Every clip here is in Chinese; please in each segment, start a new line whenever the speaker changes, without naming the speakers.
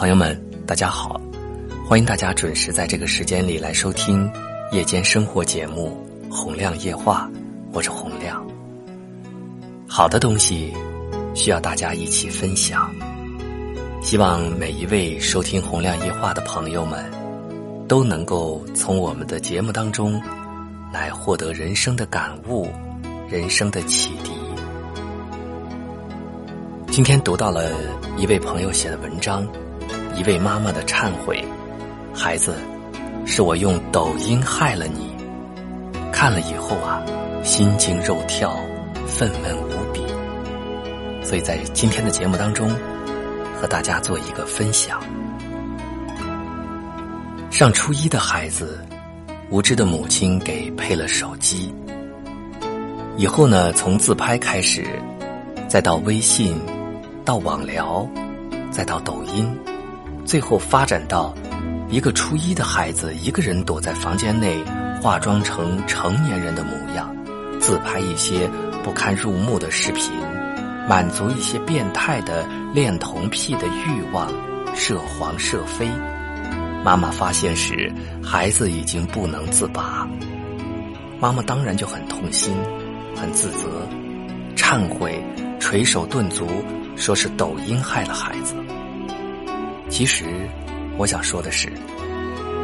朋友们，大家好，欢迎大家准时在这个时间里来收听夜间生活节目《洪亮夜话》，我是洪亮。好的东西需要大家一起分享，希望每一位收听《洪亮夜话》的朋友们都能够从我们的节目当中来获得人生的感悟、人生的启迪。今天读到了一位朋友写的文章。一位妈妈的忏悔，孩子，是我用抖音害了你。看了以后啊，心惊肉跳，愤懑无比。所以在今天的节目当中，和大家做一个分享。上初一的孩子，无知的母亲给配了手机。以后呢，从自拍开始，再到微信，到网聊，再到抖音。最后发展到，一个初一的孩子一个人躲在房间内，化妆成成年人的模样，自拍一些不堪入目的视频，满足一些变态的恋童癖的欲望，涉黄涉非。妈妈发现时，孩子已经不能自拔，妈妈当然就很痛心，很自责，忏悔，捶手顿足，说是抖音害了孩子。其实，我想说的是，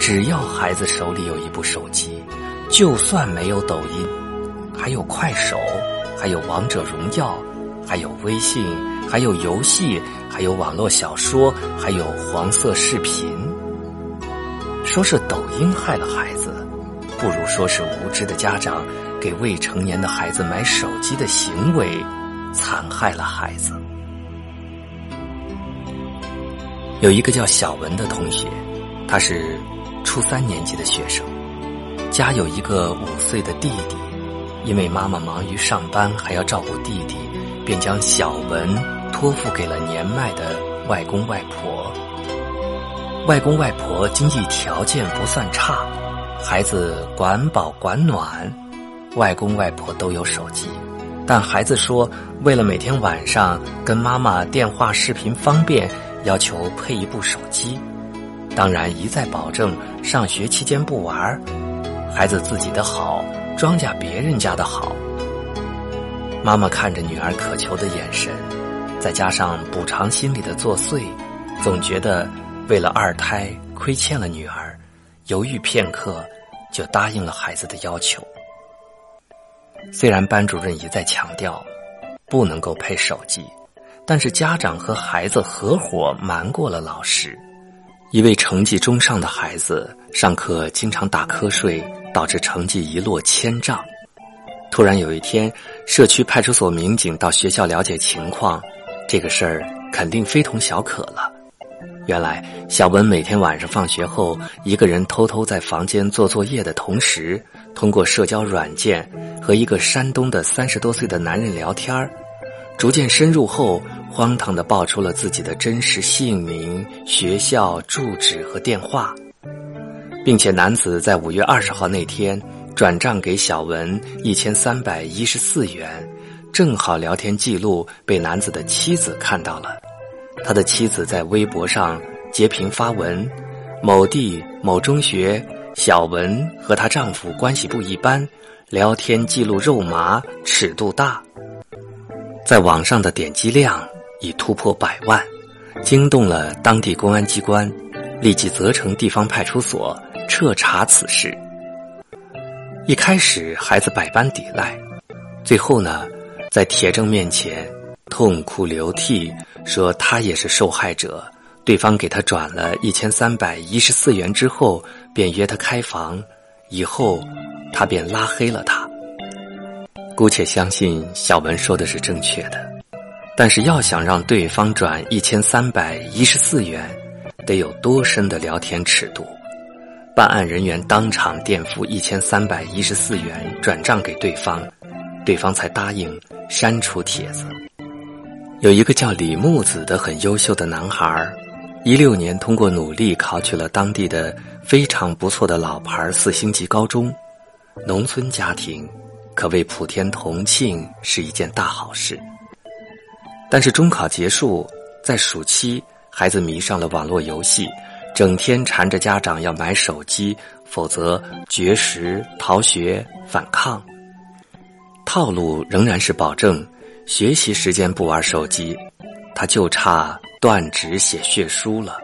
只要孩子手里有一部手机，就算没有抖音，还有快手，还有王者荣耀，还有微信，还有游戏，还有网络小说，还有黄色视频。说是抖音害了孩子，不如说是无知的家长给未成年的孩子买手机的行为，残害了孩子。有一个叫小文的同学，他是初三年级的学生，家有一个五岁的弟弟，因为妈妈忙于上班还要照顾弟弟，便将小文托付给了年迈的外公外婆。外公外婆经济条件不算差，孩子管饱管暖，外公外婆都有手机，但孩子说为了每天晚上跟妈妈电话视频方便。要求配一部手机，当然一再保证上学期间不玩孩子自己的好，庄稼别人家的好。妈妈看着女儿渴求的眼神，再加上补偿心理的作祟，总觉得为了二胎亏欠了女儿，犹豫片刻就答应了孩子的要求。虽然班主任一再强调不能够配手机。但是家长和孩子合伙瞒过了老师。一位成绩中上的孩子上课经常打瞌睡，导致成绩一落千丈。突然有一天，社区派出所民警到学校了解情况，这个事儿肯定非同小可了。原来，小文每天晚上放学后，一个人偷偷在房间做作业的同时，通过社交软件和一个山东的三十多岁的男人聊天儿。逐渐深入后。荒唐的报出了自己的真实姓名、学校住址和电话，并且男子在五月二十号那天转账给小文一千三百一十四元，正好聊天记录被男子的妻子看到了。他的妻子在微博上截屏发文：“某地某中学小文和她丈夫关系不一般，聊天记录肉麻，尺度大。”在网上的点击量。已突破百万，惊动了当地公安机关，立即责成地方派出所彻查此事。一开始，孩子百般抵赖，最后呢，在铁证面前痛哭流涕，说他也是受害者。对方给他转了一千三百一十四元之后，便约他开房，以后他便拉黑了他。姑且相信小文说的是正确的。但是要想让对方转一千三百一十四元，得有多深的聊天尺度？办案人员当场垫付一千三百一十四元转账给对方，对方才答应删除帖子。有一个叫李木子的很优秀的男孩，一六年通过努力考取了当地的非常不错的老牌四星级高中，农村家庭可谓普天同庆，是一件大好事。但是中考结束，在暑期孩子迷上了网络游戏，整天缠着家长要买手机，否则绝食、逃学、反抗。套路仍然是保证学习时间不玩手机，他就差断纸写血书了。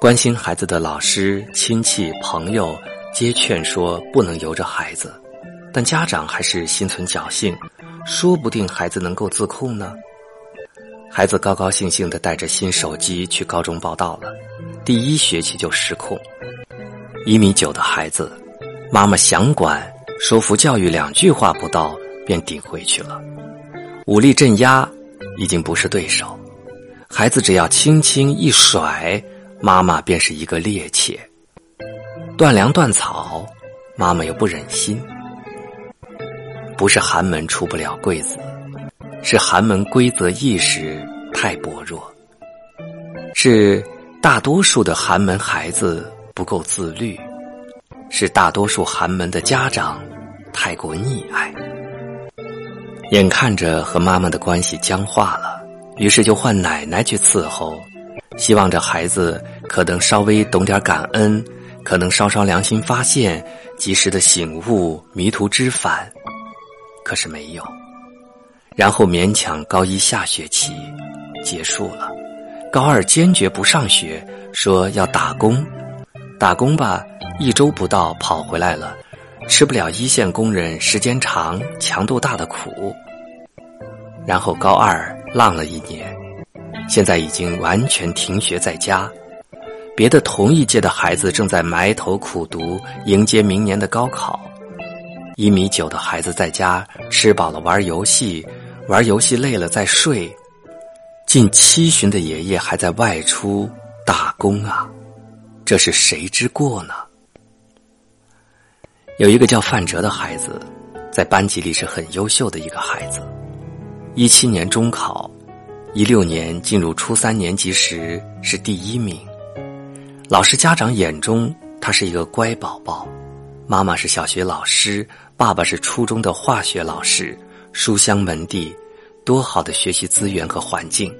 关心孩子的老师、亲戚、朋友皆劝说不能由着孩子，但家长还是心存侥幸，说不定孩子能够自控呢。孩子高高兴兴的带着新手机去高中报道了，第一学期就失控。一米九的孩子，妈妈想管，说服教育两句话不到，便顶回去了。武力镇压已经不是对手，孩子只要轻轻一甩。妈妈便是一个趔趄，断粮断草，妈妈又不忍心。不是寒门出不了贵子，是寒门规则意识太薄弱，是大多数的寒门孩子不够自律，是大多数寒门的家长太过溺爱。眼看着和妈妈的关系僵化了，于是就换奶奶去伺候。希望这孩子可能稍微懂点感恩，可能稍稍良心发现，及时的醒悟，迷途知返。可是没有，然后勉强高一下学期结束了，高二坚决不上学，说要打工，打工吧，一周不到跑回来了，吃不了一线工人时间长、强度大的苦。然后高二浪了一年。现在已经完全停学在家，别的同一届的孩子正在埋头苦读，迎接明年的高考。一米九的孩子在家吃饱了玩游戏，玩游戏累了再睡。近七旬的爷爷还在外出打工啊，这是谁之过呢？有一个叫范哲的孩子，在班级里是很优秀的一个孩子，一七年中考。一六年进入初三年级时是第一名，老师家长眼中他是一个乖宝宝，妈妈是小学老师，爸爸是初中的化学老师，书香门第，多好的学习资源和环境。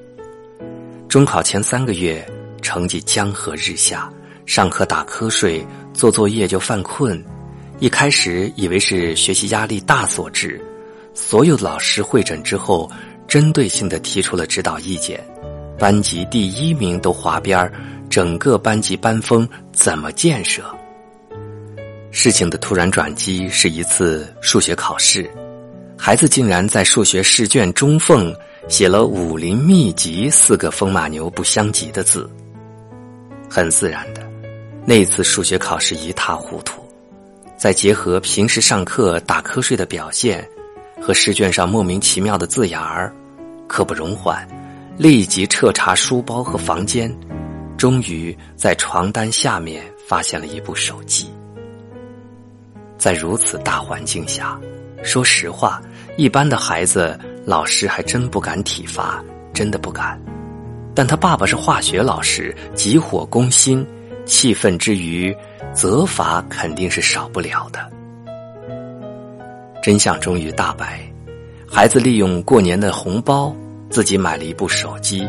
中考前三个月成绩江河日下，上课打瞌睡，做作业就犯困，一开始以为是学习压力大所致，所有老师会诊之后。针对性的提出了指导意见，班级第一名都划边儿，整个班级班风怎么建设？事情的突然转机是一次数学考试，孩子竟然在数学试卷中缝写了“武林秘籍”四个风马牛不相及的字。很自然的，那次数学考试一塌糊涂，再结合平时上课打瞌睡的表现，和试卷上莫名其妙的字眼儿。刻不容缓，立即彻查书包和房间，终于在床单下面发现了一部手机。在如此大环境下，说实话，一般的孩子老师还真不敢体罚，真的不敢。但他爸爸是化学老师，急火攻心，气愤之余，责罚肯定是少不了的。真相终于大白。孩子利用过年的红包，自己买了一部手机，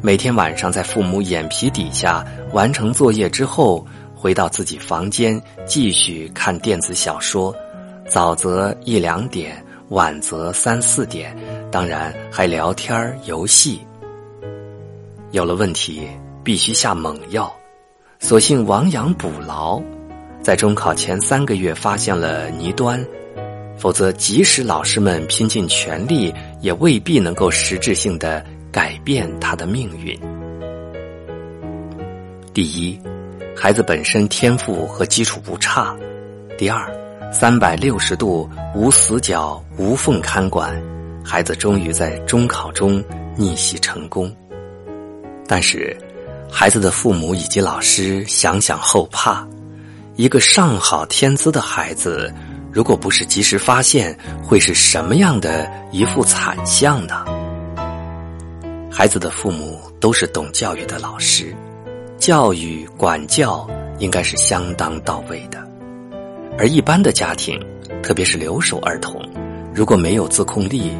每天晚上在父母眼皮底下完成作业之后，回到自己房间继续看电子小说，早则一两点，晚则三四点，当然还聊天游戏。有了问题必须下猛药，索性亡羊补牢，在中考前三个月发现了倪端。否则，即使老师们拼尽全力，也未必能够实质性的改变他的命运。第一，孩子本身天赋和基础不差；第二，三百六十度无死角、无缝看管，孩子终于在中考中逆袭成功。但是，孩子的父母以及老师想想后怕，一个上好天资的孩子。如果不是及时发现，会是什么样的一副惨相呢？孩子的父母都是懂教育的老师，教育管教应该是相当到位的。而一般的家庭，特别是留守儿童，如果没有自控力，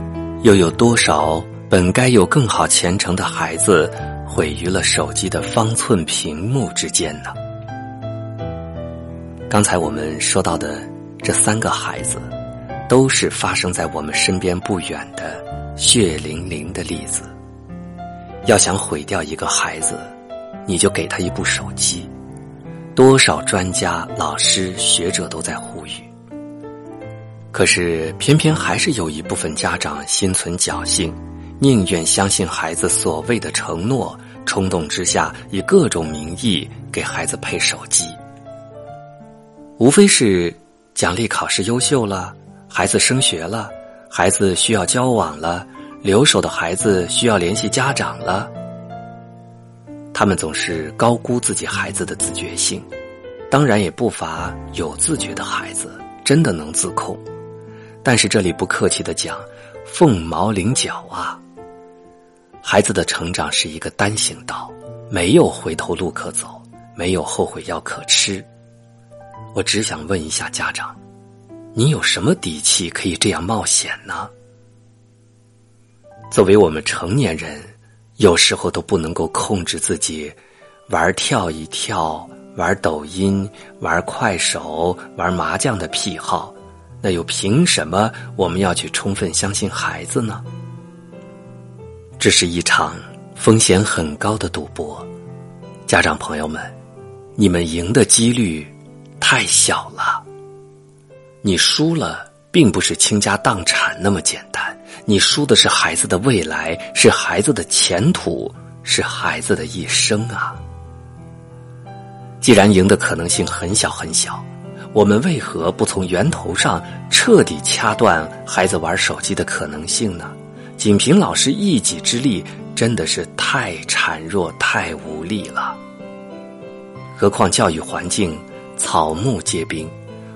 又有多少本该有更好前程的孩子毁于了手机的方寸屏幕之间呢？刚才我们说到的这三个孩子，都是发生在我们身边不远的血淋淋的例子。要想毁掉一个孩子，你就给他一部手机。多少专家、老师、学者都在呼吁，可是偏偏还是有一部分家长心存侥幸，宁愿相信孩子所谓的承诺，冲动之下以各种名义给孩子配手机。无非是奖励考试优秀了，孩子升学了，孩子需要交往了。留守的孩子需要联系家长了，他们总是高估自己孩子的自觉性，当然也不乏有自觉的孩子真的能自控，但是这里不客气的讲，凤毛麟角啊。孩子的成长是一个单行道，没有回头路可走，没有后悔药可吃。我只想问一下家长，你有什么底气可以这样冒险呢？作为我们成年人，有时候都不能够控制自己玩跳一跳、玩抖音、玩快手、玩麻将的癖好，那又凭什么我们要去充分相信孩子呢？这是一场风险很高的赌博，家长朋友们，你们赢的几率太小了，你输了。并不是倾家荡产那么简单，你输的是孩子的未来，是孩子的前途，是孩子的一生啊！既然赢的可能性很小很小，我们为何不从源头上彻底掐断孩子玩手机的可能性呢？仅凭老师一己之力，真的是太孱弱、太无力了。何况教育环境草木皆兵，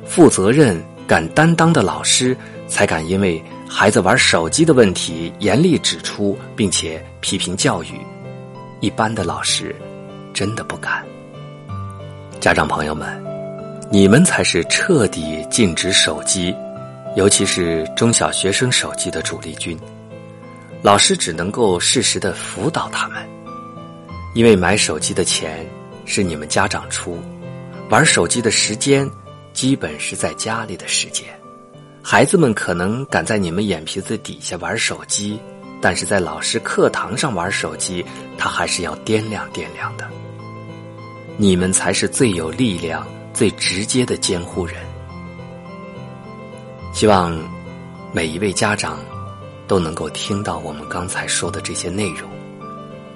负责任。敢担当的老师，才敢因为孩子玩手机的问题严厉指出，并且批评教育。一般的老师，真的不敢。家长朋友们，你们才是彻底禁止手机，尤其是中小学生手机的主力军。老师只能够适时的辅导他们，因为买手机的钱是你们家长出，玩手机的时间。基本是在家里的时间，孩子们可能敢在你们眼皮子底下玩手机，但是在老师课堂上玩手机，他还是要掂量掂量的。你们才是最有力量、最直接的监护人。希望每一位家长都能够听到我们刚才说的这些内容。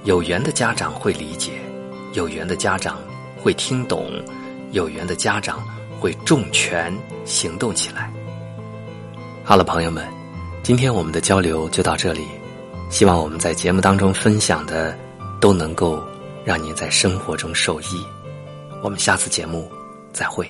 有缘的家长会理解，有缘的家长会听懂，有缘的家长。会重拳行动起来。好了，朋友们，今天我们的交流就到这里。希望我们在节目当中分享的都能够让您在生活中受益。我们下次节目再会。